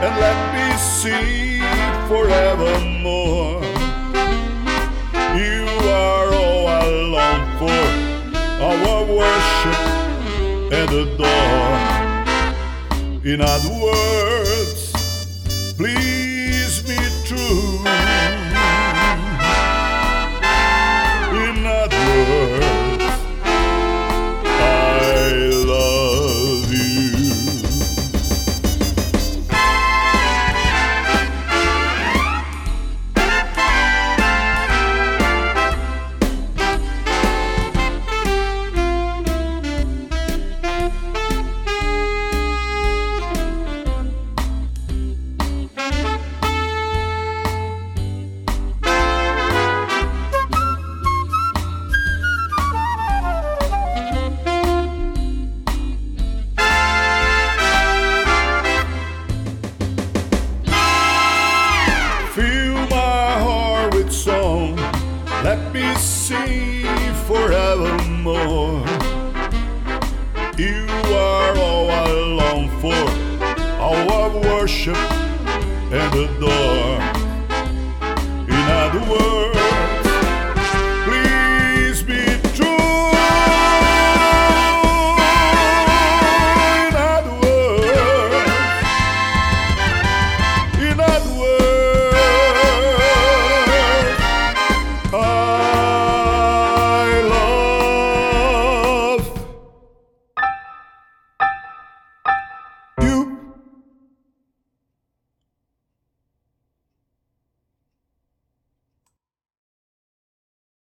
And let me see forevermore. You are all I long for, our worship and adore. In other words, Let me sing forevermore. You are all I long for, all I worship and adore.